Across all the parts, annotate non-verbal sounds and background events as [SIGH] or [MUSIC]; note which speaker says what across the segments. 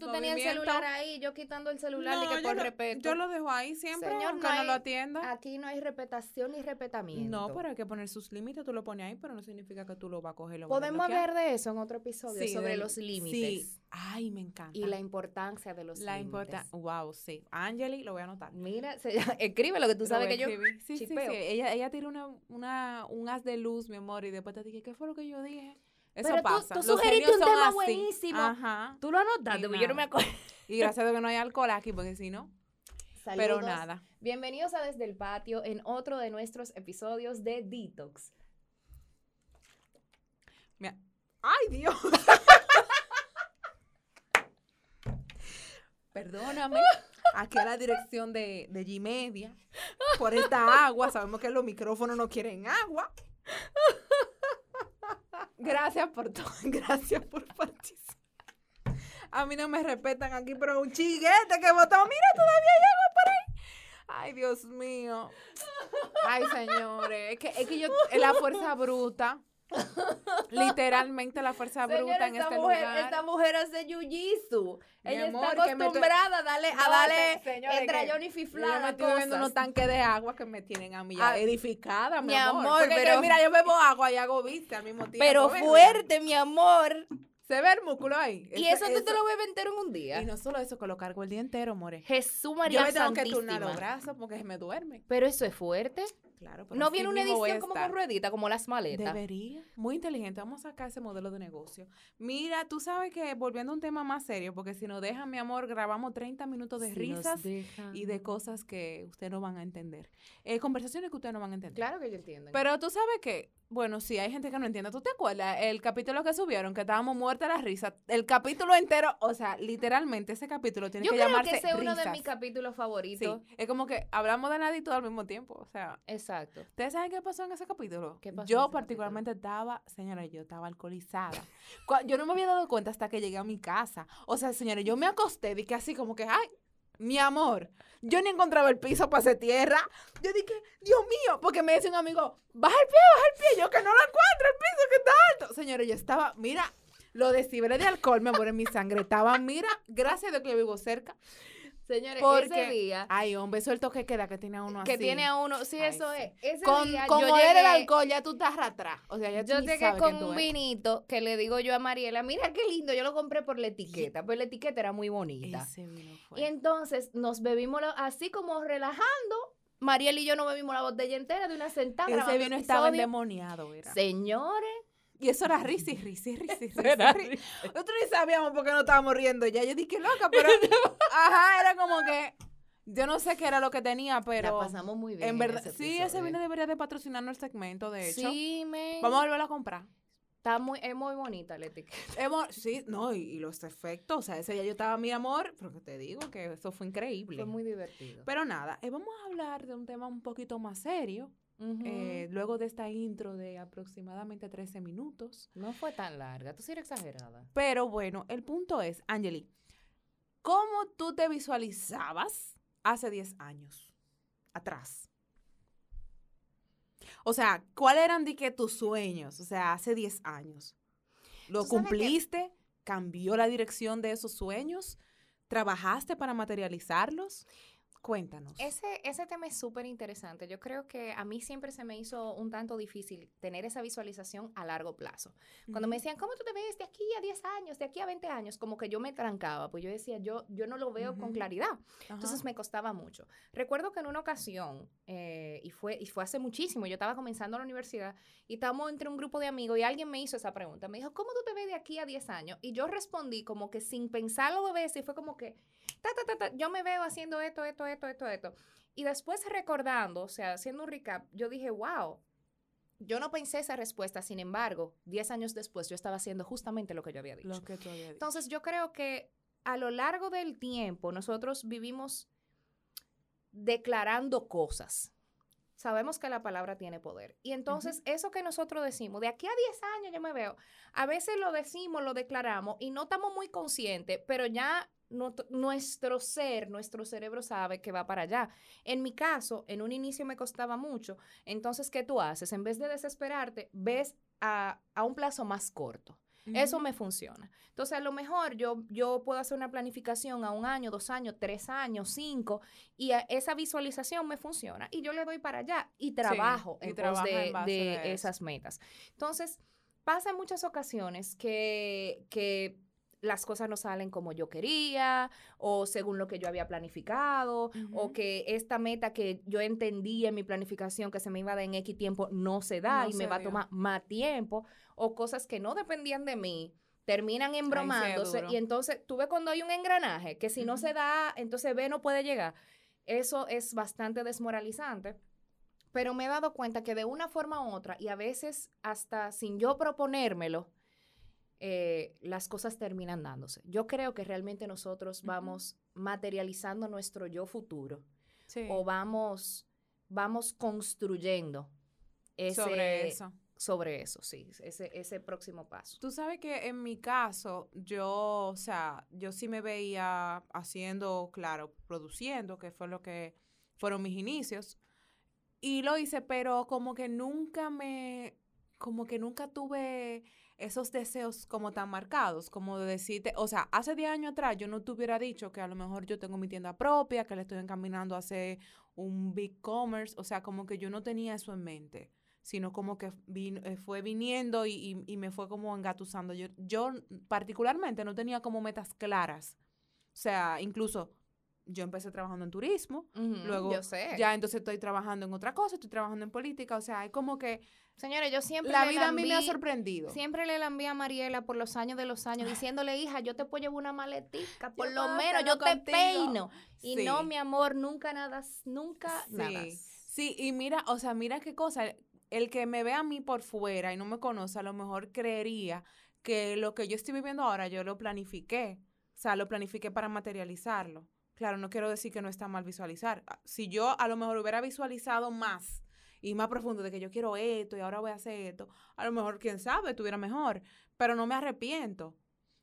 Speaker 1: Los
Speaker 2: tú tenías el celular ahí, yo quitando el celular de que por
Speaker 1: lo,
Speaker 2: respeto.
Speaker 1: yo lo dejo ahí siempre,
Speaker 2: Señor,
Speaker 1: aunque no,
Speaker 2: hay-
Speaker 1: lo atienda.
Speaker 2: Aquí no hay respetación ni respetamiento.
Speaker 1: No, pero hay que poner sus límites. Tú lo pones ahí, pero no significa que tú lo vas a coger. y Lo
Speaker 2: Podemos hablar de eso en otro episodio,
Speaker 1: Sí,
Speaker 2: sobre los límites
Speaker 1: Sí. Ay, me encanta.
Speaker 2: y la importancia de los
Speaker 1: La
Speaker 2: límites.
Speaker 1: importa. Wow, sí. Angeli, lo voy a anotar.
Speaker 2: Mira, se- [LAUGHS] escribe lo que tú sabes que yo.
Speaker 1: Sí, sí, sí. Ella, ella tira una, una, un haz de luz, mi amor, y después te dije, ¿qué fue lo que yo dije? Eso
Speaker 2: Pero tú-
Speaker 1: pasa.
Speaker 2: tú
Speaker 1: Los
Speaker 2: sugeriste un tema
Speaker 1: así.
Speaker 2: buenísimo.
Speaker 1: Ajá.
Speaker 2: Tú lo anotaste, porque yo no me acuerdo.
Speaker 1: Y gracias a Dios que no hay alcohol aquí, porque si no. Pero
Speaker 2: Saludos.
Speaker 1: nada.
Speaker 2: Bienvenidos a Desde el Patio en otro de nuestros episodios de Detox.
Speaker 1: Mira. ¡Ay, Dios! Perdóname. Aquí a la dirección de, de G-Media. Por esta agua. Sabemos que los micrófonos no quieren agua. Gracias por todo. [LAUGHS] Gracias por participar. A mí no me respetan aquí, pero un chiguete que votó. Mira, todavía hay agua por ahí. Ay, Dios mío. Ay, señores. Es que, es que yo, la fuerza bruta. Literalmente la fuerza bruta en
Speaker 2: esta
Speaker 1: este
Speaker 2: mujer,
Speaker 1: lugar.
Speaker 2: esta mujer hace jiu-jitsu. Ella
Speaker 1: amor,
Speaker 2: está acostumbrada a darle, a darle
Speaker 1: que
Speaker 2: Johnny
Speaker 1: Yo
Speaker 2: Fiflada
Speaker 1: me estoy bebiendo unos tanques de agua que me tienen a mí ya
Speaker 2: Ah,
Speaker 1: edificada, mi,
Speaker 2: mi
Speaker 1: amor.
Speaker 2: amor,
Speaker 1: Porque es que,
Speaker 2: pero-
Speaker 1: mira, yo bebo agua y hago viste al mismo tiempo.
Speaker 2: Pero fuerte, mi amor.
Speaker 1: Se ve el músculo ahí.
Speaker 2: Y eso, tú te lo bebes entero en un día.
Speaker 1: Y no solo eso, que lo cargo el día entero, more.
Speaker 2: Jesús María
Speaker 1: Yo me tengo que turnar
Speaker 2: Santísima.
Speaker 1: los brazos porque se me duerme.
Speaker 2: Pero eso es fuerte.
Speaker 1: Claro, pero
Speaker 2: No viene una edición como con ruedita, como las maletas.
Speaker 1: Debería. Muy inteligente. Vamos a sacar ese modelo de negocio. Mira, tú sabes que volviendo a un tema más serio, porque si nos dejan, mi amor, grabamos 30 minutos de
Speaker 2: Si
Speaker 1: risas y de cosas que ustedes no van a entender. Eh, conversaciones que ustedes no van a entender.
Speaker 2: Claro que yo entiendo.
Speaker 1: Pero tú sabes que, bueno, sí, hay gente que no entiende. ¿Tú te acuerdas el capítulo que subieron, que estábamos muertas la risa? El capítulo entero, o sea, literalmente ese capítulo tiene
Speaker 2: yo
Speaker 1: que
Speaker 2: creo
Speaker 1: llamarse
Speaker 2: que ese es uno de mis capítulos
Speaker 1: Sí,
Speaker 2: favoritos.
Speaker 1: es como que hablamos de nada y todo al mismo tiempo. O sea,
Speaker 2: Exacto.
Speaker 1: ¿ustedes saben qué pasó en ese capítulo?
Speaker 2: ¿Qué pasó
Speaker 1: yo particularmente estaba, señora, yo estaba alcoholizada. Yo no me había dado cuenta hasta que llegué a mi casa. O sea, señores, yo me acosté y que así como que, ay, mi amor, yo ni encontraba el piso para hacer tierra. Yo dije, Dios mío, porque me dice un amigo, baja el pie, baja el pie. Yo que no lo encuentro, el piso que está alto. Señores, yo estaba, mira, los decibeles de alcohol, mi amor, en mi sangre estaban, mira, gracias a Dios que yo vivo cerca.
Speaker 2: Señores,
Speaker 1: Porque,
Speaker 2: ese día
Speaker 1: ay, hombre, eso es el toque que da que tiene a uno
Speaker 2: que
Speaker 1: así.
Speaker 2: tiene a uno, sí,
Speaker 1: Ay,
Speaker 2: eso
Speaker 1: sí.
Speaker 2: es. Ese
Speaker 1: Con,
Speaker 2: día
Speaker 1: con
Speaker 2: yo
Speaker 1: el alcohol, ya tú estás atrás. O sea, ya tú
Speaker 2: Yo
Speaker 1: ni
Speaker 2: llegué
Speaker 1: sabes
Speaker 2: con un vinito que le digo yo a Mariela, mira qué lindo, yo lo compré por la etiqueta, pero la etiqueta era muy bonita.
Speaker 1: Ese vino fue.
Speaker 2: Y entonces nos bebimos así como relajando. Mariela y yo nos bebimos la botella entera de una sentada.
Speaker 1: Ese vino estaba endemoniado, era.
Speaker 2: Señores,
Speaker 1: Y eso era risa y risa y risa y risa.
Speaker 2: Era
Speaker 1: y risa. Nosotros ni sabíamos por qué no estábamos riendo ya. Yo dije, loca, pero... [LAUGHS] Ajá, era como que... Yo no sé qué era lo que tenía, pero...
Speaker 2: la pasamos muy bien.
Speaker 1: En verdad,
Speaker 2: ese
Speaker 1: sí, ese vino debería de patrocinarnos el segmento, de hecho.
Speaker 2: Sí, men.
Speaker 1: Vamos a volverlo a comprar.
Speaker 2: Está muy, es muy bonita la etiqueta. [LAUGHS]
Speaker 1: Sí, no, y, y los efectos, o sea, ese día yo estaba mi amor, pero que te digo que eso fue increíble.
Speaker 2: Fue muy divertido.
Speaker 1: Pero nada, eh, vamos a hablar de un tema un poquito más serio, Eh, luego de esta intro de aproximadamente 13 minutos.
Speaker 2: no fue tan larga. Tú sí eres exagerada.
Speaker 1: Pero bueno, el punto es, Angeli, ¿cómo tú te visualizabas hace 10 años atrás? O sea, ¿cuáles eran de que tus sueños? O sea, hace 10 años. ¿Lo
Speaker 2: que-
Speaker 1: cumpliste? ¿Cambió la dirección de esos sueños? ¿Trabajaste para materializarlos? Cuéntanos.
Speaker 2: Ese, ese tema es súper interesante. Yo creo que a mí siempre se me hizo un tanto difícil tener esa visualización a largo plazo. Cuando me decían, ¿cómo tú te ves de aquí a 10 años, de aquí a 20 años? Como que yo me trancaba, pues yo decía, yo, yo no lo veo con claridad. Entonces me costaba mucho. Recuerdo que en una ocasión, eh, y, fue, y fue hace muchísimo, yo estaba comenzando la universidad y estábamos entre un grupo de amigos y alguien me hizo esa pregunta. Me dijo, ¿cómo tú te ves de aquí a 10 años? Y yo respondí como que sin pensarlo dos veces y fue como que, ta, ta, ta, ta, yo me veo haciendo esto, esto, esto, esto, esto. Y después recordando, o sea, haciendo un recap, yo dije, wow. Yo no pensé esa respuesta, sin embargo, 10 años después yo estaba haciendo justamente lo que yo había dicho.
Speaker 1: Lo que tú habías dicho.
Speaker 2: Entonces yo creo que a lo largo del tiempo nosotros vivimos declarando cosas. Sabemos que la palabra tiene poder. Y entonces eso que nosotros decimos, de aquí a 10 años yo me veo, a veces lo decimos, lo declaramos y no estamos muy conscientes, pero ya no- nuestro ser, nuestro cerebro sabe que va para allá. En mi caso, en un inicio me costaba mucho. Entonces, ¿qué tú haces? En vez de desesperarte, ves a, a un plazo más corto. Eso me funciona. Entonces, a lo mejor yo, yo puedo hacer una planificación a un año, dos años, tres años, cinco, y a- esa visualización me funciona. Y yo le doy para allá y trabajo
Speaker 1: y
Speaker 2: en pos
Speaker 1: trabaja
Speaker 2: de,
Speaker 1: en base
Speaker 2: de
Speaker 1: de eso.
Speaker 2: esas metas. Entonces, pasa en muchas ocasiones que, que las cosas no salen como yo quería o según lo que yo había planificado o que esta meta que yo entendí en mi planificación que se me iba a dar en X tiempo no se da
Speaker 1: No
Speaker 2: y me va a tomar más tiempo o cosas que no dependían de mí terminan embromándose y entonces tú ves cuando hay un engranaje que si no se da, entonces B no puede llegar. Eso es bastante desmoralizante. Pero me he dado cuenta que de una forma u otra, y a veces hasta sin yo proponérmelo, eh, las cosas terminan dándose. Yo creo que realmente nosotros vamos materializando nuestro yo futuro
Speaker 1: Sí.
Speaker 2: o vamos, vamos construyendo ese,
Speaker 1: sobre eso.
Speaker 2: Sobre eso, sí, ese, ese próximo paso.
Speaker 1: Tú sabes que en mi caso, yo, o sea, yo sí me veía haciendo, claro, produciendo, que fue lo que fueron mis inicios. Y lo hice, pero como que nunca me, como que nunca tuve esos deseos como tan marcados, como de decirte, o sea, hace 10 años atrás yo no te hubiera dicho que a lo mejor yo tengo mi tienda propia, que le estoy encaminando a hacer un big commerce, o sea, como que yo no tenía eso en mente sino como que vin- eh, fue viniendo y, y- y me fue como engatusando. Yo, yo particularmente no tenía como metas claras. O sea, incluso yo empecé trabajando en turismo, luego
Speaker 2: yo sé.
Speaker 1: ya entonces estoy trabajando en otra cosa, estoy trabajando en política, o sea, hay como que
Speaker 2: Señores, yo siempre
Speaker 1: la
Speaker 2: le
Speaker 1: vida a mí me ha
Speaker 2: lambí-
Speaker 1: sorprendido.
Speaker 2: Siempre le envié a Mariela por los años de los años diciéndole, hija, yo te puedo llevar una maletica, por
Speaker 1: Yo
Speaker 2: lo menos yo te
Speaker 1: contigo".
Speaker 2: peino. Y
Speaker 1: Sí.
Speaker 2: no, mi amor, nunca nada, nunca nada.
Speaker 1: Sí, sí, y mira, o sea, mira qué cosa, el que me ve a mí por fuera y no me conoce, a lo mejor creería que lo que yo estoy viviendo ahora yo lo planifiqué, o sea, lo planifiqué para materializarlo. Claro, no quiero decir que no está mal visualizar. Ah, Si yo a lo mejor hubiera visualizado más y más profundo de que yo quiero esto y ahora voy a hacer esto, a lo mejor, quién sabe, estuviera mejor, pero no me arrepiento,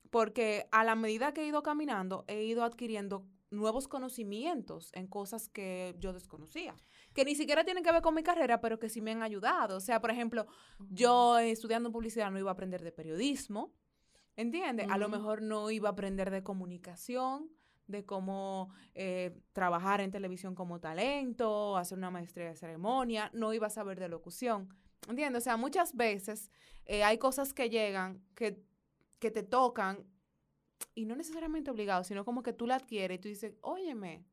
Speaker 1: porque a la medida que he ido caminando, he ido adquiriendo nuevos conocimientos en cosas que yo desconocía, que ni siquiera tienen que ver con mi carrera, pero que sí me han ayudado. O sea, por ejemplo, yo estudiando publicidad no iba a aprender de periodismo, ¿entiendes? A lo mejor no iba a aprender de comunicación, de cómo eh, trabajar en televisión como talento, hacer una maestría de ceremonia, no iba a saber de locución, ¿entiendes? O sea, muchas veces eh, hay cosas que llegan que, que te tocan y no necesariamente obligados, sino como que tú la adquieres y tú dices, óyeme,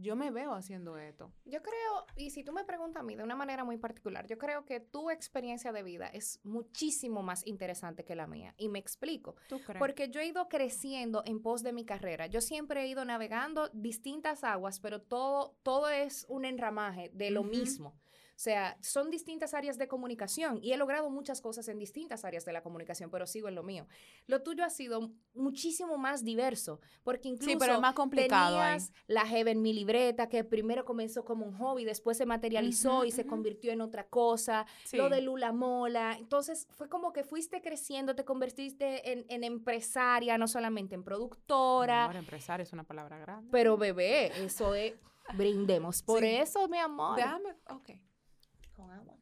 Speaker 1: yo me veo haciendo esto.
Speaker 2: Yo creo, y si tú me preguntas a mí de una manera muy particular, yo creo que tu experiencia de vida es muchísimo más interesante que la mía. Y me explico.
Speaker 1: ¿Tú crees?
Speaker 2: Porque yo he ido creciendo en pos de mi carrera. Yo siempre he ido navegando distintas aguas, pero todo, todo es un enramaje de lo mismo. O sea, son distintas áreas de comunicación y he logrado muchas cosas en distintas áreas de la comunicación, pero sigo en lo mío. Lo tuyo ha sido muchísimo más diverso, porque incluso
Speaker 1: sí, pero es más complicado
Speaker 2: tenías la Jeva en mi libreta, que primero comenzó como un hobby, después se materializó
Speaker 1: Ujú,
Speaker 2: y se
Speaker 1: ujú.
Speaker 2: convirtió en otra cosa
Speaker 1: Sí.
Speaker 2: lo de Lula Mola. Entonces fue como que fuiste creciendo, te convertiste en, en empresaria, no solamente en productora.
Speaker 1: Ahora, empresario es una palabra grande.
Speaker 2: Pero bebé, eso es, brindemos. Por
Speaker 1: Sí.
Speaker 2: eso, mi amor.
Speaker 1: Déjame, ok.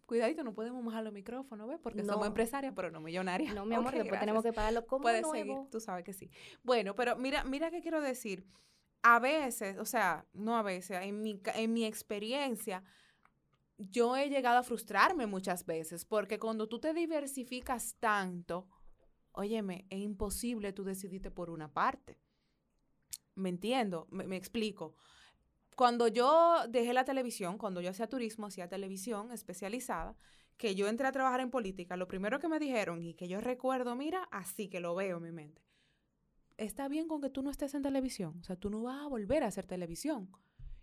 Speaker 1: Cuidadito, no podemos mojar los micrófonos, ¿ves? Porque
Speaker 2: No.
Speaker 1: somos empresarias, pero no millonarias.
Speaker 2: No, mi [LAUGHS] amor,
Speaker 1: Ok,
Speaker 2: después
Speaker 1: gracias.
Speaker 2: tenemos que pagarlo como
Speaker 1: Puedes
Speaker 2: nuevo.
Speaker 1: seguir, tú sabes que sí. Bueno, pero mira, mira qué quiero decir. A veces, o sea, no a veces, en mi, en mi experiencia, yo he llegado a frustrarme muchas veces, porque cuando tú te diversificas tanto, óyeme, es imposible tú decidirte por una parte. ¿Me entiendo? Me, me explico. Cuando yo dejé la televisión, cuando yo hacía turismo, hacía televisión especializada, que yo entré a trabajar en política, lo primero que me dijeron y que yo recuerdo, mira, así que lo veo en mi mente, está bien con que tú no estés en televisión, o sea, tú no vas a volver a hacer televisión.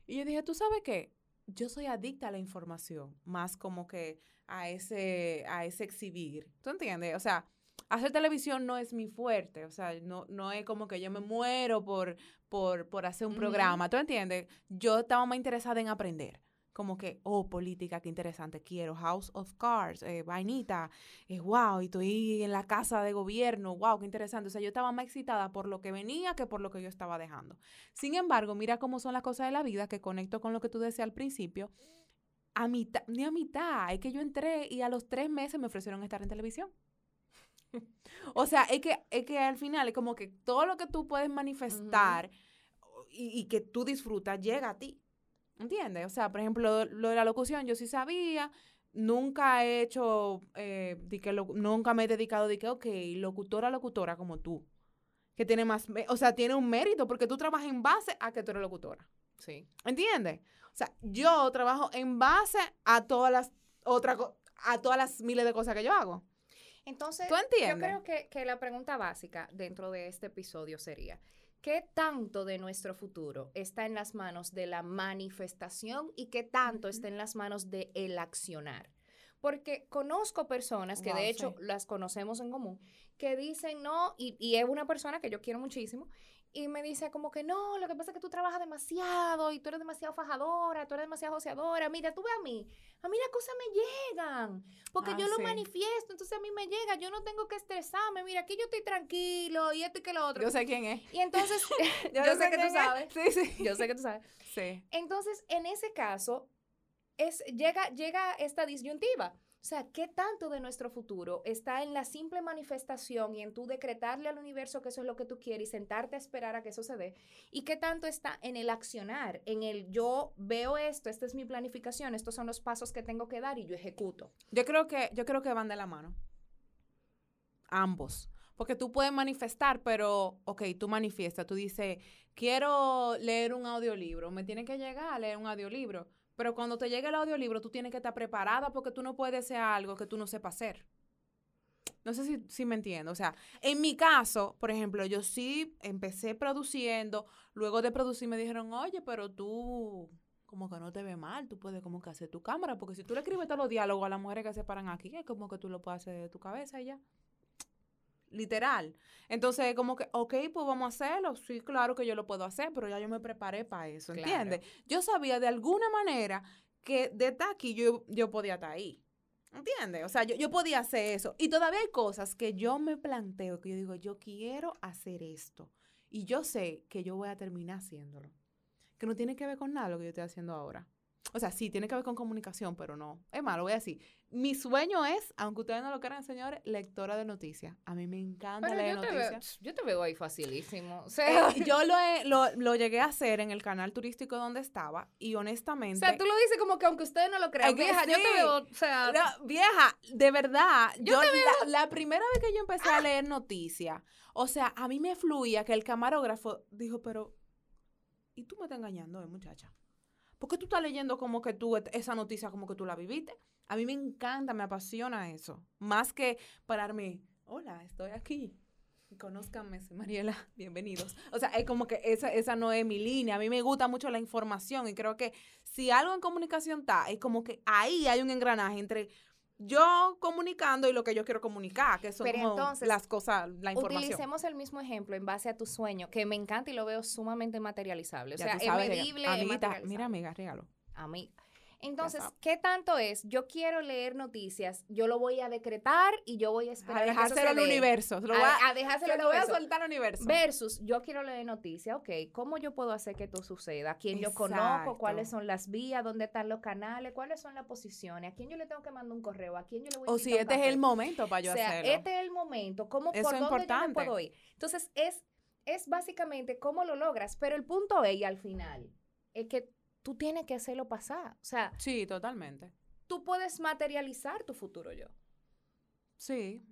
Speaker 1: Y yo dije, ¿tú sabes qué? Yo soy adicta a la información, más como que a ese, a ese exhibir. ¿Tú entiendes? O sea, hacer televisión no es mi fuerte, o sea, no, no es como que yo me muero por, por, por hacer un programa, ¿tú entiendes? Yo estaba más interesada en aprender. Como que, oh, política, qué interesante, quiero House of Cards, eh, vainita, eh, wow, y estoy en la casa de gobierno, wow, qué interesante. O sea, yo estaba más excitada por lo que venía que por lo que yo estaba dejando. Sin embargo, mira cómo son las cosas de la vida, que conecto con lo que tú decías al principio. A mitad, ni a mitad, es que yo entré y a los tres meses me ofrecieron estar en televisión. [LAUGHS] o sea, es que, es que al final es como que todo lo que tú puedes manifestar y, y que tú disfrutas llega a ti. ¿Entiendes? O sea, por ejemplo, lo de la locución, yo sí sabía, nunca he hecho, eh, di que lo- nunca me he dedicado de que, ok, locutora, locutora como tú, que tiene más, o sea, tiene un mérito porque tú trabajas en base a que tú eres locutora.
Speaker 2: Sí.
Speaker 1: ¿Entiendes? O sea, yo trabajo en base a todas las otras a todas las miles de cosas que yo hago.
Speaker 2: Entonces,
Speaker 1: ¿Tú
Speaker 2: yo creo que, que la pregunta básica dentro de este episodio sería, ¿qué tanto de nuestro futuro está en las manos de la manifestación y qué tanto está en las manos de el accionar? Porque conozco personas que
Speaker 1: Wow,
Speaker 2: de hecho
Speaker 1: sí.
Speaker 2: las conocemos en común, que dicen no, y, y es una persona que yo quiero muchísimo, y me dice como que no, lo que pasa es que tú trabajas demasiado y tú eres demasiado fajadora, tú eres demasiado joseadora. Mira, tú ve a mí, a mí las cosas me llegan, porque
Speaker 1: Ah,
Speaker 2: yo lo manifiesto, entonces a mí me llega, yo no tengo que estresarme, mira, aquí yo estoy tranquilo y esto y que lo otro.
Speaker 1: Yo sé quién es.
Speaker 2: Y entonces, [LAUGHS] yo, [LAUGHS]
Speaker 1: Yo
Speaker 2: sé que tú sabes,
Speaker 1: Sí, sí.
Speaker 2: yo sé que tú sabes.
Speaker 1: Sí.
Speaker 2: Entonces, en ese caso, es, llega, llega esta disyuntiva. O sea, ¿qué tanto de nuestro futuro está en la simple manifestación y en tú decretarle al universo que eso es lo que tú quieres y sentarte a esperar a que eso se dé? ¿Y qué tanto está en el accionar, en el yo veo esto, esta es mi planificación, estos son los pasos que tengo que dar y yo ejecuto?
Speaker 1: Yo creo que, yo creo que van de la mano. Ambos. Porque tú puedes manifestar, pero, ok, tú manifiestas, tú dices, quiero leer un audiolibro, me tiene que llegar a leer un audiolibro. Pero cuando te llegue el audiolibro, tú tienes que estar preparada porque tú no puedes hacer algo que tú no sepas hacer. No sé si, si me entiendo. O sea, en mi caso, por ejemplo, yo sí empecé produciendo, luego de producir me dijeron, oye, pero tú como que no te ve mal, tú puedes como que hacer tu cámara, porque si tú le escribes todos los diálogos a las mujeres que se paran aquí, es como que tú lo puedes hacer de tu cabeza y ya. Literal. Entonces, como que, ok, pues vamos a hacerlo. Sí, claro que yo lo puedo hacer, pero ya yo me preparé para eso,
Speaker 2: Claro.
Speaker 1: ¿entiendes? Yo sabía de alguna manera que de estar aquí yo, yo podía estar ahí. ¿Entiendes? O sea, yo, yo podía hacer eso. Y todavía hay cosas que yo me planteo, que yo digo, yo quiero hacer esto. Y yo sé que yo voy a terminar haciéndolo. Que no tiene que ver con nada lo que yo estoy haciendo ahora. O sea, sí, tiene que ver con comunicación, pero no. Es malo, voy a decir. Mi sueño es, aunque ustedes no lo crean, señores, lectora de noticias. A mí me encanta
Speaker 2: Pero
Speaker 1: leer
Speaker 2: yo te, veo,
Speaker 1: noticias.
Speaker 2: yo te veo ahí facilísimo. O sea,
Speaker 1: Eh, [LAUGHS] yo lo, he- lo, lo llegué a hacer en el canal turístico donde estaba y
Speaker 2: o
Speaker 1: honestamente...
Speaker 2: sea, tú lo dices como que aunque ustedes no lo crean. Vieja, yo te
Speaker 1: sí.
Speaker 2: veo, o sea,
Speaker 1: vieja, de verdad, yo, la, la primera vez que yo empecé a leer noticias, o sea, a mí me fluía que el camarógrafo dijo, pero, ¿y tú me estás engañando, eh, muchacha? ¿Por qué tú estás leyendo como que tú, esa noticia como que tú la viviste? A mí me encanta, me apasiona eso. Más que pararme, hola, estoy aquí. Conózcanme, Mariela, [LAUGHS] bienvenidos. O sea, es como que esa, esa no es mi línea. A mí me gusta mucho la información y creo que si algo en comunicación está, es como que ahí hay un engranaje entre yo comunicando y lo que yo quiero comunicar, que son
Speaker 2: Pero
Speaker 1: como
Speaker 2: entonces,
Speaker 1: las cosas, la información.
Speaker 2: utilicemos el mismo ejemplo en base a tu sueño, que me encanta y lo veo sumamente materializable. O
Speaker 1: Ya
Speaker 2: sea, es medible,
Speaker 1: Amiguita, mira, amiga, regalo.
Speaker 2: a mí. Entonces. ¿qué tanto es? Yo quiero leer noticias, yo lo voy a decretar y yo voy a esperar
Speaker 1: A dejárselo
Speaker 2: se
Speaker 1: al universo. lo
Speaker 2: A-
Speaker 1: a-
Speaker 2: a dejárselo
Speaker 1: se
Speaker 2: al
Speaker 1: lo voy a
Speaker 2: universo.
Speaker 1: soltar al universo.
Speaker 2: Versus, yo quiero leer noticias, ok, ¿cómo yo puedo hacer que esto suceda? ¿A quién yo conozco? ¿Cuáles
Speaker 1: Exacto.
Speaker 2: son las vías? ¿Dónde están los canales? ¿Cuáles son las posiciones? ¿A quién yo le tengo que mandar un correo? ¿A quién yo le voy a
Speaker 1: o si este es el momento para yo
Speaker 2: o sea,
Speaker 1: hacerlo.
Speaker 2: este es el momento. ¿Cómo,
Speaker 1: Eso
Speaker 2: ¿Por
Speaker 1: es
Speaker 2: dónde yo me
Speaker 1: importante.
Speaker 2: puedo ir? Entonces, es, es básicamente cómo lo logras. Pero el punto es, y al final, es que tú tienes que hacerlo pasar. O sea,
Speaker 1: Sí, totalmente.
Speaker 2: tú puedes materializar tu futuro yo.
Speaker 1: Sí.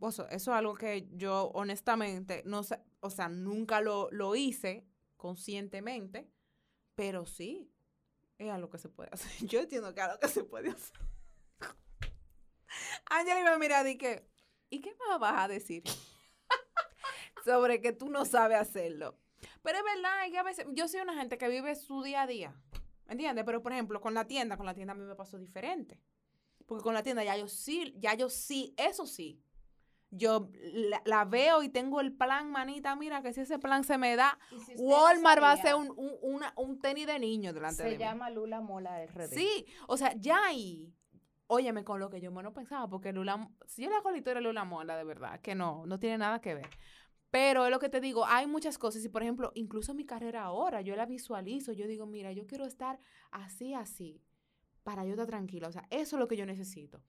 Speaker 1: O sea, eso es algo que yo honestamente no sé, o sea, nunca lo, lo hice conscientemente, pero sí, es algo que se puede [LAUGHS] hacer. Yo entiendo que es algo que se puede hacer. [LAUGHS] Ángela me mira y que, ¿y qué más vas a decir? [LAUGHS] Sobre que tú no sabes hacerlo. Pero es verdad, es que a veces, yo soy una gente que vive su día a día, ¿entiendes? Pero por ejemplo, con la tienda, con la tienda a mí me pasó diferente. Porque con la tienda ya yo sí, ya yo sí, eso sí. yo la, la veo y tengo el plan, manita, mira que si ese plan se me da,
Speaker 2: si no
Speaker 1: Walmart va a ser un, un, una- un tenis de niño delante de
Speaker 2: Se
Speaker 1: mí.
Speaker 2: llama Lula Mola RD.
Speaker 1: Sí, o sea, ya ahí, óyeme con lo que yo menos pensaba, porque Lula, si yo le hago la historia de Lula Mola, de verdad, que no, no tiene nada que ver. Pero es lo que te digo, hay muchas cosas, y por ejemplo, incluso mi carrera ahora, yo la visualizo, yo digo, mira, yo quiero estar así, así, para yo estar tranquila, o sea, eso es lo que yo necesito.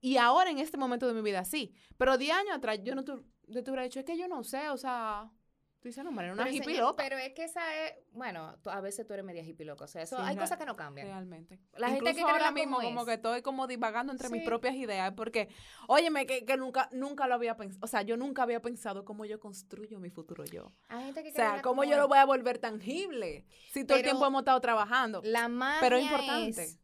Speaker 1: Y ahora en este momento de mi vida sí, pero 10 años atrás yo no te, yo te hubiera dicho, es que yo no sé, o sea, tú dices, no, una
Speaker 2: Pero,
Speaker 1: hippie
Speaker 2: señor,
Speaker 1: loca.
Speaker 2: pero es que esa es, bueno, tú- a veces tú eres media hippie loca, o sea, eso,
Speaker 1: Sí,
Speaker 2: hay cosas que no cambian.
Speaker 1: Realmente.
Speaker 2: La gente que
Speaker 1: ahora mismo
Speaker 2: como
Speaker 1: que estoy como divagando entre mis propias ideas porque, óyeme, que, que nunca, nunca lo había pensado, o sea, yo nunca había pensado cómo yo construyo mi futuro yo.
Speaker 2: Hay gente que
Speaker 1: O sea, cómo
Speaker 2: como
Speaker 1: yo lo voy a volver tangible si todo el tiempo hemos estado trabajando.
Speaker 2: La magia
Speaker 1: Pero es importante.
Speaker 2: es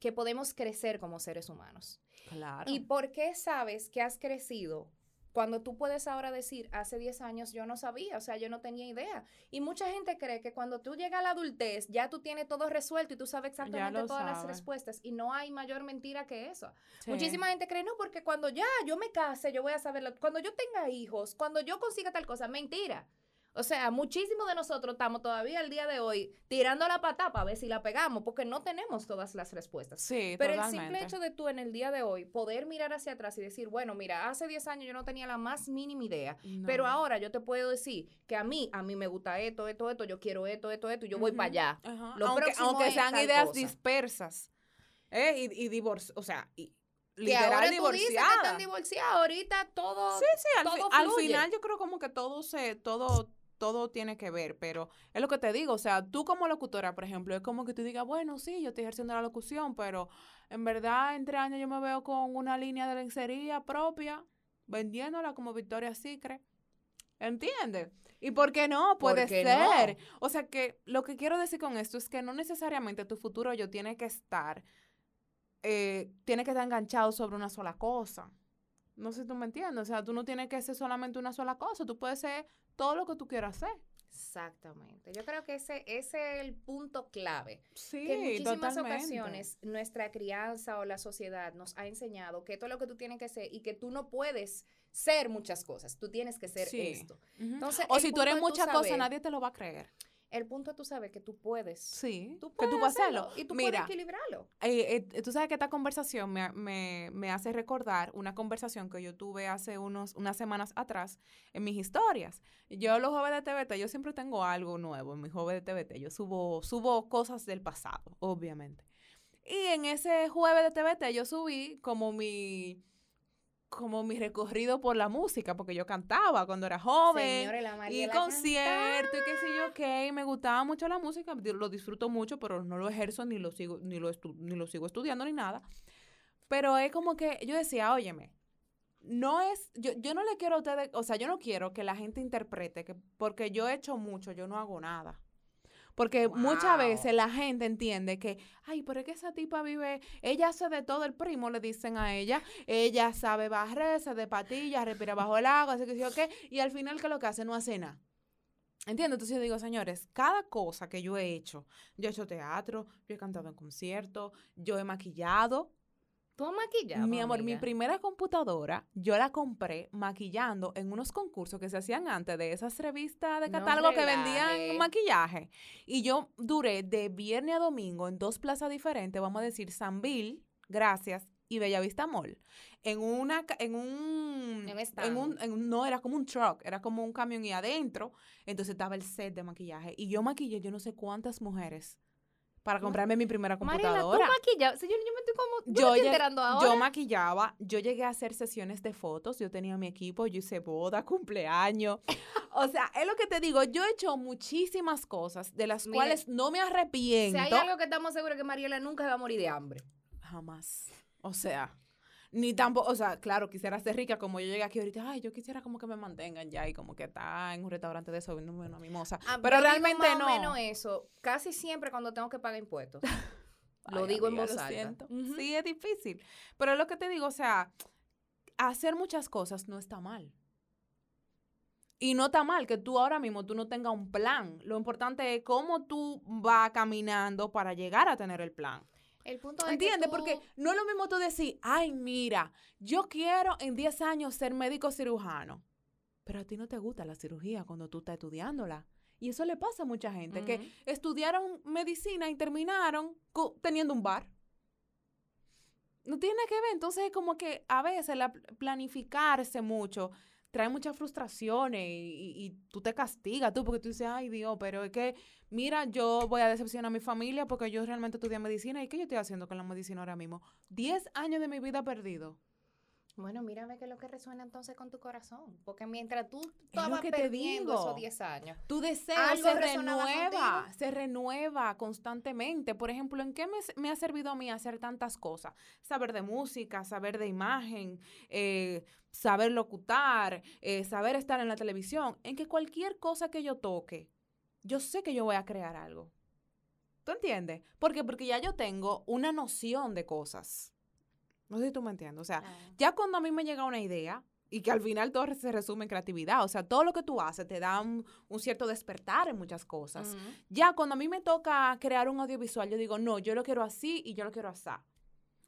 Speaker 2: que podemos crecer como seres humanos.
Speaker 1: Claro.
Speaker 2: ¿Y por qué sabes que has crecido? Cuando tú puedes ahora decir, hace 10 años yo no sabía, o sea, yo no tenía idea. Y mucha gente cree que cuando tú llegas a la adultez, ya tú tienes todo resuelto y tú sabes exactamente todas las respuestas. Y no hay mayor mentira que eso.
Speaker 1: Sí.
Speaker 2: Muchísima gente cree, no, porque cuando ya yo me case, yo voy a saberlo. Cuando yo tenga hijos, cuando yo consiga tal cosa, mentira. O sea, muchísimos de nosotros estamos todavía el día de hoy tirando la pata para ver si la pegamos, porque no tenemos todas las respuestas.
Speaker 1: Sí,
Speaker 2: Pero
Speaker 1: totalmente.
Speaker 2: el simple hecho de tú en el día de hoy poder mirar hacia atrás y decir, bueno, mira, hace 10 años yo no tenía la más mínima idea, pero ahora yo te puedo decir que a mí, a mí me gusta esto, esto, esto, yo quiero esto, esto, esto, y yo voy para allá.
Speaker 1: Ajá.
Speaker 2: Lo
Speaker 1: aunque aunque sean ideas
Speaker 2: cosa.
Speaker 1: dispersas. ¿eh? Y, y divorcio, o sea, y,
Speaker 2: Que ahora tú dices que
Speaker 1: divorciada.
Speaker 2: están divorciados, ahorita todo...
Speaker 1: Sí, sí, al, fi-
Speaker 2: todo
Speaker 1: al final yo creo como que todo se, todo, todo tiene que ver, pero es lo que te digo, o sea, tú como locutora, por ejemplo, es como que tú digas, bueno, sí, yo estoy ejerciendo la locución, pero en verdad en tres años yo me veo con una línea de lencería propia, vendiéndola como Victoria Secret. ¿Entiendes? ¿Y por qué no?
Speaker 2: ¿Por
Speaker 1: Puede
Speaker 2: qué
Speaker 1: ser.
Speaker 2: no?
Speaker 1: O sea que lo que quiero decir con esto es que no necesariamente tu futuro yo tiene que estar, eh, tiene que estar enganchado sobre una sola cosa. No sé si tú me entiendes. O sea, tú no tienes que ser solamente una sola cosa. Tú puedes ser todo lo que tú quieras hacer.
Speaker 2: Exactamente. Yo creo que ese, ese es el punto clave.
Speaker 1: Sí,
Speaker 2: que en muchísimas
Speaker 1: totalmente.
Speaker 2: ocasiones nuestra crianza o la sociedad nos ha enseñado que es lo que tú tienes que ser y que tú no puedes ser muchas cosas, tú tienes que ser
Speaker 1: Sí.
Speaker 2: esto. Entonces,
Speaker 1: o si tú eres muchas cosas, nadie te lo va a creer.
Speaker 2: El punto es tú sabes que tú puedes.
Speaker 1: Sí,
Speaker 2: Tú
Speaker 1: que tú puedes hacerlo.
Speaker 2: hacerlo y tú
Speaker 1: Mira,
Speaker 2: puedes equilibrarlo.
Speaker 1: eh, eh, tú sabes que esta conversación me, me, me hace recordar una conversación que yo tuve hace unos, unas semanas atrás en mis historias. Yo los jueves de TVT, yo siempre tengo algo nuevo en mis jueves de TVT. Yo subo, subo cosas del pasado, obviamente. Y en ese jueves de TVT yo subí como mi como mi recorrido por la música, porque yo cantaba cuando era joven.
Speaker 2: La
Speaker 1: Y concierto y qué sé yo qué, y me gustaba mucho la música, lo disfruto mucho, pero no lo ejerzo ni lo sigo ni lo estu- ni lo sigo estudiando ni nada. Pero es como que yo decía, óyeme, no es yo yo no le quiero a ustedes, o sea, yo no quiero que la gente interprete que porque yo he hecho mucho, yo no hago nada. Porque muchas veces la gente entiende que, ay, pero es que esa tipa vive, ella hace de todo el primo, le dicen a ella, ella sabe barrerse de patillas, respira bajo el agua, así que sí o qué, y al final, ¿qué es lo que hace? No hace nada. ¿Entiendes? Entonces yo digo, señores, cada cosa que yo he hecho, yo he hecho teatro, yo he cantado en conciertos, yo he maquillado.
Speaker 2: Tú
Speaker 1: mi amor, mi primera computadora, yo la compré maquillando en unos concursos que se hacían antes de esas revistas de
Speaker 2: No
Speaker 1: catálogo que vendían maquillaje. Y yo duré de viernes a domingo en dos plazas diferentes, vamos a decir, Sanville, gracias, y Bellavista Mall. En una, en un,
Speaker 2: En un
Speaker 1: en un- no, era como un truck, era como un camión y adentro, entonces estaba el set de maquillaje. Y yo maquillé yo no sé cuántas mujeres para comprarme mi primera
Speaker 2: Mariela, tú
Speaker 1: computadora.
Speaker 2: maquillabas. Señor, yo me estoy como. Yo,
Speaker 1: Yo,
Speaker 2: me estoy
Speaker 1: lleg-
Speaker 2: enterando ahora.
Speaker 1: yo maquillaba, yo llegué a hacer sesiones de fotos, yo tenía mi equipo, yo hice boda, [LAUGHS] cumpleaños. o sea, es lo que te digo, yo he hecho muchísimas cosas de las
Speaker 2: Mire,
Speaker 1: cuales no me
Speaker 2: si
Speaker 1: arrepiento.
Speaker 2: hay algo que estamos seguros que Mariela nunca se va a morir de hambre.
Speaker 1: Jamás. O sea, ni tampoco, o sea, claro, quisiera ser rica como yo llegué aquí ahorita, ay, yo quisiera como que me mantengan ya y como que está en un restaurante de eso viéndome una mimosa. Pero realmente
Speaker 2: más o
Speaker 1: no.
Speaker 2: menos eso, casi siempre cuando tengo que pagar impuestos. [LAUGHS] Lo
Speaker 1: Ay,
Speaker 2: digo en voz alta.
Speaker 1: Sí, es difícil. Pero es lo que te digo, o sea, hacer muchas cosas no está mal. Y no está mal que tú ahora mismo tú no tengas un plan. Lo importante es cómo tú vas caminando para llegar a tener el plan.
Speaker 2: El punto es
Speaker 1: ¿Entiendes?
Speaker 2: tú-
Speaker 1: Porque no es lo mismo tú decir, ay, mira, yo quiero en 10 años ser médico cirujano. Pero a ti no te gusta la cirugía cuando tú estás estudiándola. Y eso le pasa a mucha gente, que estudiaron medicina y terminaron teniendo un bar. No tiene que ver. Entonces, es como que a veces la pl- planificarse mucho trae muchas frustraciones y, y- y tú te castigas tú porque tú dices, ay Dios, pero es que, mira, yo voy a decepcionar a mi familia porque yo realmente estudié medicina y ¿qué yo estoy haciendo con la medicina ahora mismo? Diez años de mi vida perdido.
Speaker 2: Bueno, mírame qué es lo que resuena entonces con tu corazón. Porque mientras tú estabas
Speaker 1: te
Speaker 2: perdiendo esos 10 años,
Speaker 1: Tu deseo
Speaker 2: Algo
Speaker 1: se renueva,
Speaker 2: contigo.
Speaker 1: se renueva constantemente. Por ejemplo, ¿en qué me, me ha servido a mí hacer tantas cosas? Saber de música, saber de imagen, eh, saber locutar, eh, saber estar en la televisión. En que cualquier cosa que yo toque, yo sé que yo voy a crear algo. ¿Tú entiendes? ¿Por qué? Porque ya yo tengo una noción de cosas. No sé si tú me entiendes. O sea, ya cuando a mí me llega una idea, y que al final todo se resume en creatividad, o sea, todo lo que tú haces te da un, un cierto despertar en muchas cosas. Ya cuando a mí me toca crear un audiovisual, yo digo, no, yo lo quiero así y yo lo quiero así.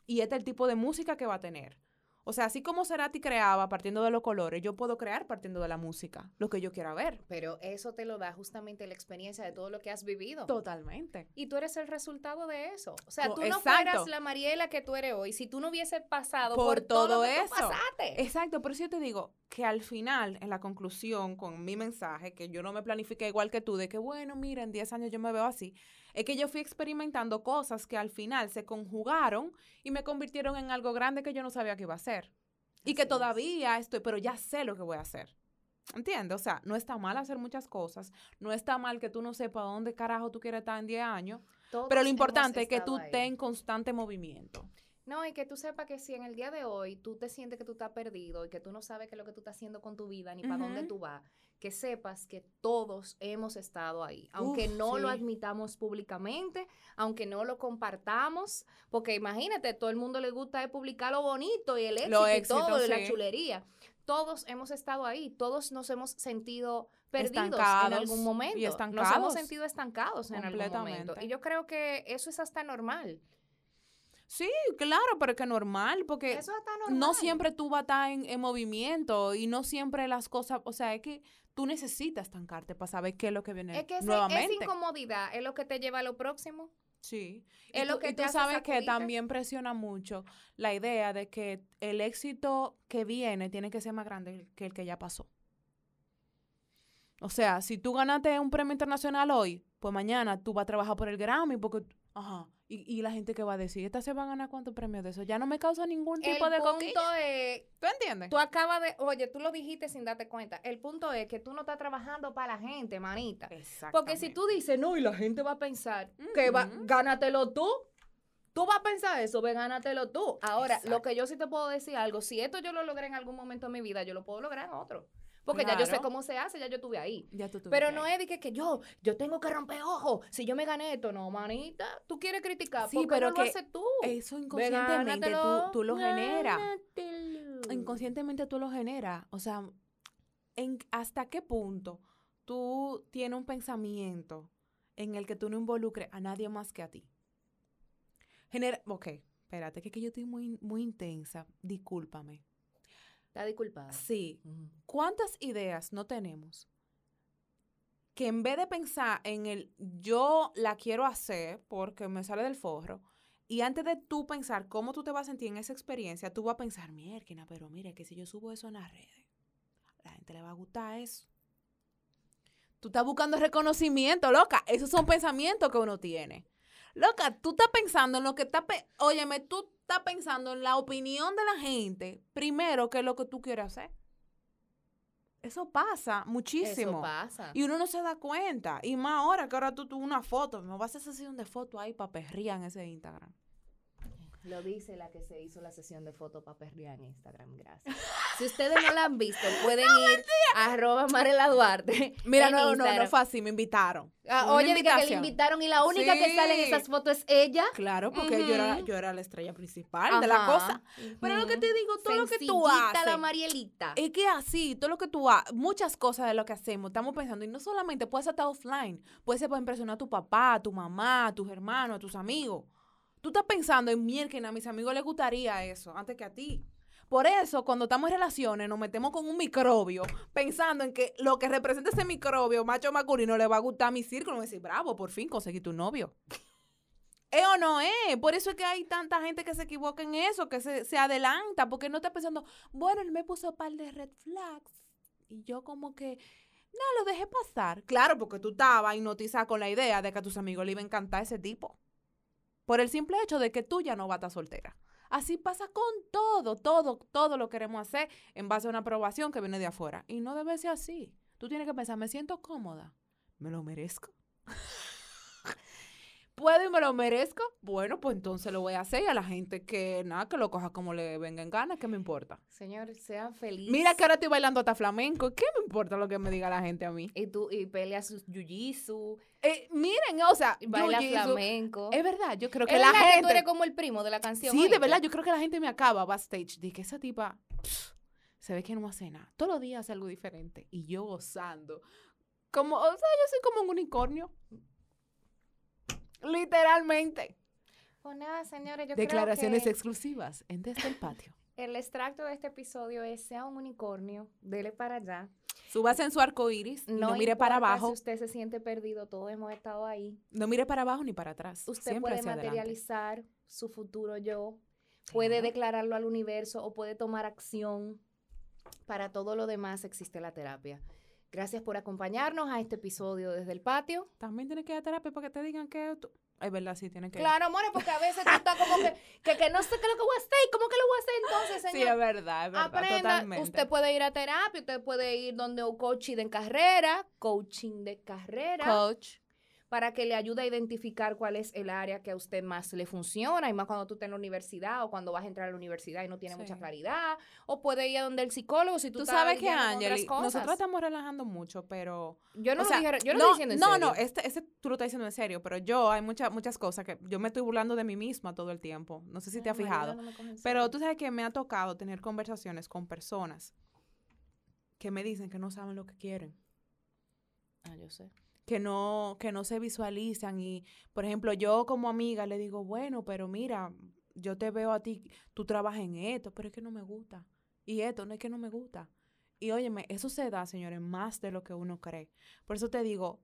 Speaker 1: Y este es el tipo de música que va a tener. O sea, así como Cerati creaba partiendo de los colores, yo puedo crear partiendo de la música, lo que yo quiera ver.
Speaker 2: pero eso te lo da justamente la experiencia de todo lo que has vivido.
Speaker 1: Totalmente.
Speaker 2: Y tú eres el resultado de eso. O sea, tú no
Speaker 1: exacto.
Speaker 2: fueras la Mariela que tú eres hoy si tú no hubieses pasado por,
Speaker 1: Por
Speaker 2: todo,
Speaker 1: todo
Speaker 2: lo que tú
Speaker 1: eso.
Speaker 2: pasaste.
Speaker 1: Exacto, por eso yo te digo que al final, en la conclusión, con mi mensaje, que yo no me planifiqué igual que tú, de que bueno, mira, en 10 años yo me veo así, es que yo fui experimentando cosas que al final se conjugaron y me convirtieron en algo grande que yo no sabía que iba a hacer. Y que
Speaker 2: es.
Speaker 1: todavía estoy, pero ya sé lo que voy a hacer. ¿Entiendes? O sea, no está mal hacer muchas cosas, no está mal que tú no sepas dónde carajo tú quieres estar en 10 años,
Speaker 2: Todos
Speaker 1: pero lo importante es que tú estés en constante movimiento.
Speaker 2: No, y que tú sepas que si en el día de hoy tú te sientes que tú estás perdido y que tú no sabes qué es lo que tú estás haciendo con tu vida ni para dónde tú vas, que sepas que todos hemos estado ahí, aunque
Speaker 1: Uf,
Speaker 2: no lo
Speaker 1: sí.
Speaker 2: admitamos públicamente, aunque no lo compartamos, porque imagínate, todo el mundo le gusta publicar lo bonito y el éxito,
Speaker 1: Lo
Speaker 2: y todo, y la
Speaker 1: sí.
Speaker 2: chulería. Todos hemos estado ahí, todos nos hemos sentido perdidos en algún momento.
Speaker 1: y
Speaker 2: Nos hemos sentido estancados en algún momento. Y yo creo que eso es hasta normal.
Speaker 1: Sí, claro, pero es que normal, porque
Speaker 2: Eso normal.
Speaker 1: no siempre tú vas a estar en, en movimiento y no siempre las cosas, o sea, es que tú necesitas estancarte para saber qué es lo que viene
Speaker 2: Es que ese-
Speaker 1: nuevamente.
Speaker 2: esa incomodidad es lo que te lleva a lo próximo.
Speaker 1: Sí.
Speaker 2: es
Speaker 1: y
Speaker 2: lo
Speaker 1: tú,
Speaker 2: que
Speaker 1: y tú sabes que también presiona mucho la idea de que el éxito que viene tiene que ser más grande que el que ya pasó. O sea, si tú ganaste un premio internacional hoy, pues mañana tú vas a trabajar por el Grammy porque, ajá, y, y la gente que va a decir, esta se va a ganar cuántos premios de eso, ya no me causa ningún tipo
Speaker 2: el
Speaker 1: de
Speaker 2: punto
Speaker 1: coquilla.
Speaker 2: es,
Speaker 1: ¿Tú entiendes?
Speaker 2: tú acabas de, oye, tú lo dijiste sin darte cuenta. El punto es que tú no estás trabajando para la gente, manita. Porque si tú dices, no, y la gente va a pensar que va, gánatelo tú. Tú vas a pensar eso, ve, gánatelo tú. Ahora, lo
Speaker 1: Exacto.
Speaker 2: que yo sí te puedo decir algo, si esto yo lo logré en algún momento de mi vida, yo lo puedo lograr en otro. Porque ya yo sé cómo se hace, ya yo estuve ahí.
Speaker 1: Ya tú
Speaker 2: Pero no es de que, que yo, yo tengo que romper ojos. Si yo me gané esto, no, manita. Tú quieres criticar,
Speaker 1: Sí,
Speaker 2: ¿por qué
Speaker 1: pero
Speaker 2: no lo haces tú?
Speaker 1: Eso inconscientemente tú, tú lo generas. Inconscientemente tú lo generas. O sea, en, ¿hasta qué punto tú tienes un pensamiento en el que tú no involucres a nadie más que a ti? Genera, ok, espérate, que, es que yo estoy muy, muy intensa. Discúlpame.
Speaker 2: Está disculpada.
Speaker 1: Sí. ¿Cuántas ideas no tenemos que en vez de pensar en el yo la quiero hacer porque me sale del forro, y antes de tú pensar cómo tú te vas a sentir en esa experiencia, tú vas a pensar, mierda, pero mira, que si yo subo eso en las redes, a la gente le va a gustar eso. Tú estás buscando reconocimiento, loca. Esos son pensamientos que uno tiene. Loca, tú estás pensando en lo que está... Óyeme, tú estás pensando en la opinión de la gente primero que lo que tú quieres hacer. Eso pasa muchísimo.
Speaker 2: Eso pasa.
Speaker 1: Y uno no se da cuenta. Y más ahora que ahora tú tú una foto. Me vas a hacer sesión de foto ahí para perrear en ese Instagram.
Speaker 2: Lo dice la que se hizo la sesión de foto para perrear en Instagram, gracias. Si ustedes no la han visto, [LAUGHS] pueden ir a arroba Marela Duarte.
Speaker 1: Mira, no, no, no
Speaker 2: Instagram.
Speaker 1: fue así. Me invitaron.
Speaker 2: Ah, oye, que, le invitaron y la única que sale en esas fotos es ella.
Speaker 1: Claro, porque yo, era, yo era la estrella principal de la cosa. Pero lo que te digo, todo lo que tú haces.
Speaker 2: la Marielita.
Speaker 1: Es que así, todo lo que tú haces, muchas cosas de lo que hacemos, estamos pensando, y no solamente puede ser estar offline, puede ser para impresionar a tu papá, a tu mamá, a tus hermanos, a tus amigos. Tú estás pensando en mierda, a mis amigos les gustaría eso, antes que a ti. Por eso, cuando estamos en relaciones, nos metemos con un microbio, pensando en que lo que representa ese microbio, macho masculino, le va a gustar a mi círculo. Me decir, bravo, por fin conseguí tu novio. [LAUGHS] ¿Es o no es? Por eso es que hay tanta gente que se equivoca en eso, que se, se adelanta, porque no está pensando, bueno, él me puso par de red flags. Y yo como que, no, lo dejé pasar. Claro, porque tú estabas hipnotizada con la idea de que a tus amigos le iba a encantar ese tipo. Por el simple hecho de que tú ya no vas a estar soltera. Así pasa con todo, todo, todo lo queremos hacer en base a una aprobación que viene de afuera. Y no debe ser así. Tú tienes que pensar, me siento cómoda, me lo merezco. [LAUGHS] ¿Puedo y me lo merezco? Bueno, pues entonces lo voy a hacer y a la gente que nada, que lo coja como le venga en ganas, ¿qué me importa?
Speaker 2: Señores, sean felices.
Speaker 1: Mira que ahora estoy bailando hasta flamenco, ¿qué me importa lo que me diga la gente a mí?
Speaker 2: Y tú, y pelea sus jiu
Speaker 1: Eh, miren, o sea,
Speaker 2: baila
Speaker 1: jiu-jitsu-
Speaker 2: flamenco.
Speaker 1: Es verdad, yo creo que
Speaker 2: Es
Speaker 1: la
Speaker 2: verdad que tú
Speaker 1: gente...
Speaker 2: eres como el primo de la canción.
Speaker 1: Sí, de verdad, yo creo que la gente me acaba backstage que esa tipa pff, se ve que no hace nada. Todos los días hace algo diferente y yo gozando. Como, o sea, yo soy como un unicornio. Literalmente.
Speaker 2: Pues nada, señores, yo
Speaker 1: Declaraciones
Speaker 2: creo que
Speaker 1: exclusivas en Desde el Patio. [LAUGHS]
Speaker 2: el extracto de este episodio es sea un unicornio, dele para allá.
Speaker 1: Súbase en su arco iris no, mire para abajo.
Speaker 2: Si usted se siente perdido, todos hemos estado ahí.
Speaker 1: No mire para abajo ni para atrás.
Speaker 2: Usted
Speaker 1: Siempre
Speaker 2: puede
Speaker 1: adelante.
Speaker 2: materializar su futuro yo, puede declararlo al universo o puede tomar acción. Para todo lo demás existe la terapia. Gracias por acompañarnos a este episodio desde el patio.
Speaker 1: También tiene que ir a terapia para que te digan que... tú- Es verdad, sí, tiene que ir.
Speaker 2: Claro, amores, porque a veces tú estás como que, que, que no sé qué es lo que voy a hacer y cómo que lo voy a hacer entonces,
Speaker 1: Sí,
Speaker 2: señor.
Speaker 1: es verdad, es verdad,
Speaker 2: Aprenda,
Speaker 1: totalmente.
Speaker 2: usted puede ir a terapia, usted puede ir donde un coaching de carrera, coaching de carrera,
Speaker 1: Coach.
Speaker 2: Para que le ayude a identificar cuál es el área que a usted más le funciona, y más cuando tú estás en la universidad o cuando vas a entrar a la universidad y no tienes
Speaker 1: Sí.
Speaker 2: mucha claridad, o puede ir a donde el psicólogo si tú,
Speaker 1: Tú sabes que,
Speaker 2: cosas.
Speaker 1: nosotros estamos relajando mucho, pero...
Speaker 2: Yo no
Speaker 1: o
Speaker 2: lo
Speaker 1: sea,
Speaker 2: dije, yo no, lo estoy diciendo en
Speaker 1: no,
Speaker 2: serio.
Speaker 1: no, este, este tú lo estás diciendo en serio, pero yo hay muchas muchas cosas que yo me estoy burlando de mí misma todo el tiempo. No sé si te has fijado.
Speaker 2: no
Speaker 1: Pero tú sabes que me ha tocado tener conversaciones con personas que me dicen que no saben lo que quieren,
Speaker 2: Ah, yo sé.
Speaker 1: Que no que no se visualizan y por ejemplo, yo como amiga le digo, "Bueno, pero mira, yo te veo a ti, tú trabajas en esto, pero es que no me gusta. Y esto no es que no me gusta." Y óyeme, eso se da, señores, más de lo que uno cree. Por eso te digo,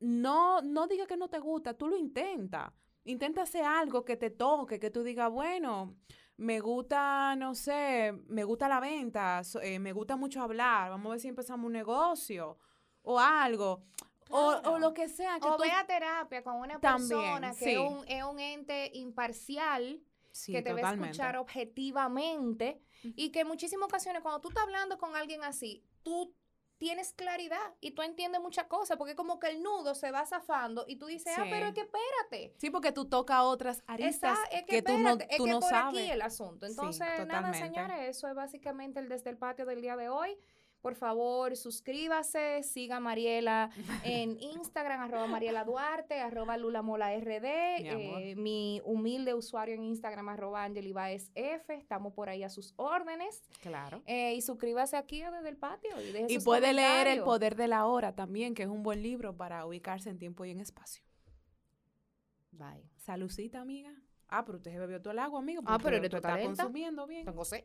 Speaker 1: no, no diga que no te gusta, tú lo intenta. Intenta hacer algo que te toque, que tú digas, bueno, me gusta, no sé, me gusta la venta, eh, me gusta mucho hablar, vamos a ver si empezamos un negocio o algo. O, o
Speaker 2: Claro.
Speaker 1: lo que sea. Que
Speaker 2: O
Speaker 1: tú-
Speaker 2: ve a terapia con una
Speaker 1: También,
Speaker 2: persona que
Speaker 1: sí.
Speaker 2: es, un, es un ente imparcial
Speaker 1: Sí,
Speaker 2: que te va a
Speaker 1: totalmente.
Speaker 2: escuchar objetivamente y que en muchísimas ocasiones cuando tú estás hablando con alguien así, tú tienes claridad y tú entiendes muchas cosas porque como que el nudo se va zafando y tú dices, ah, pero es que espérate.
Speaker 1: Sí, porque tú tocas otras aristas
Speaker 2: es que,
Speaker 1: que, tú no,
Speaker 2: espérate, es
Speaker 1: tú
Speaker 2: que
Speaker 1: no
Speaker 2: por
Speaker 1: sabes.
Speaker 2: aquí el asunto.
Speaker 1: Sí,
Speaker 2: Entonces, nada,
Speaker 1: totalmente.
Speaker 2: señores, eso es básicamente el desde el patio del día de hoy. Por favor, suscríbase, siga a Mariela en [LAUGHS] Instagram, arroba Mariela Duarte, arroba Lula Mola RD,
Speaker 1: Mi
Speaker 2: eh, mi humilde usuario en Instagram, arroba Angeli Baez F, estamos por ahí a sus órdenes.
Speaker 1: Claro.
Speaker 2: Eh, y suscríbase aquí Desde el Patio. Y, deje
Speaker 1: Y
Speaker 2: sus
Speaker 1: puede leer El. Poder de la Hora también, que es un buen libro para ubicarse en tiempo y en espacio.
Speaker 2: Bye.
Speaker 1: Salucita, amiga. Ah, pero usted se bebió todo el agua, amigo.
Speaker 2: Ah,
Speaker 1: porque
Speaker 2: pero
Speaker 1: tú estás consumiendo bien.
Speaker 2: Tengo sed.